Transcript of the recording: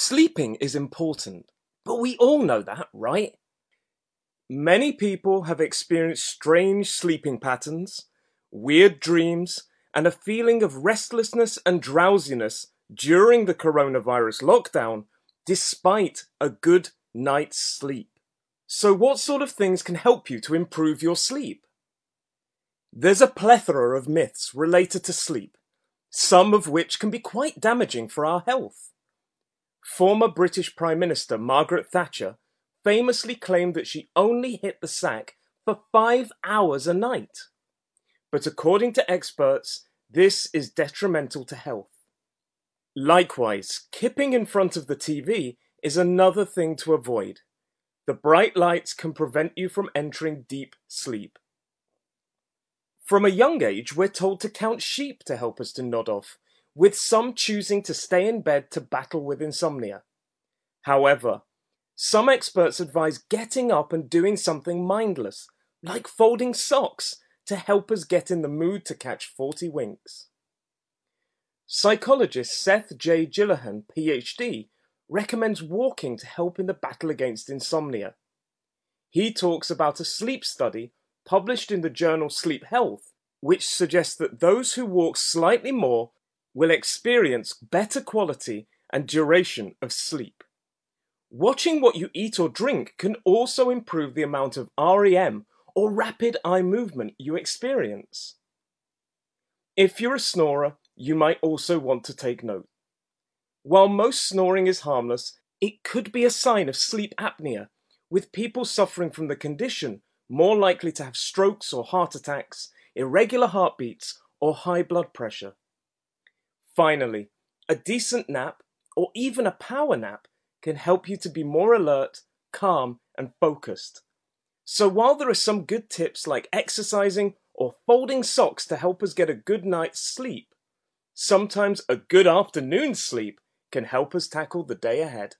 Sleeping is important, but we all know that, right? Many people have experienced strange sleeping patterns, weird dreams, and a feeling of restlessness and drowsiness during the coronavirus lockdown, despite a good night's sleep. So, what sort of things can help you to improve your sleep? There's a plethora of myths related to sleep, some of which can be quite damaging for our health. Former British Prime Minister Margaret Thatcher famously claimed that she only hit the sack for five hours a night. But according to experts, this is detrimental to health. Likewise, kipping in front of the TV is another thing to avoid. The bright lights can prevent you from entering deep sleep. From a young age, we're told to count sheep to help us to nod off, with some choosing to stay in bed to battle with insomnia. However, some experts advise getting up and doing something mindless, like folding socks, to help us get in the mood to catch 40 winks. Psychologist Seth J. Gillihan, PhD, recommends walking to help in the battle against insomnia. He talks about a sleep study published in the journal Sleep Health, which suggests that those who walk slightly more will experience better quality and duration of sleep. Watching what you eat or drink can also improve the amount of REM or rapid eye movement you experience. If you're a snorer, you might also want to take note. While most snoring is harmless, it could be a sign of sleep apnea, with people suffering from the condition more likely to have strokes or heart attacks, irregular heartbeats, or high blood pressure. Finally, a decent nap, or even a power nap, can help you to be more alert, calm, and focused. So while there are some good tips like exercising or folding socks to help us get a good night's sleep, sometimes a good afternoon's sleep can help us tackle the day ahead.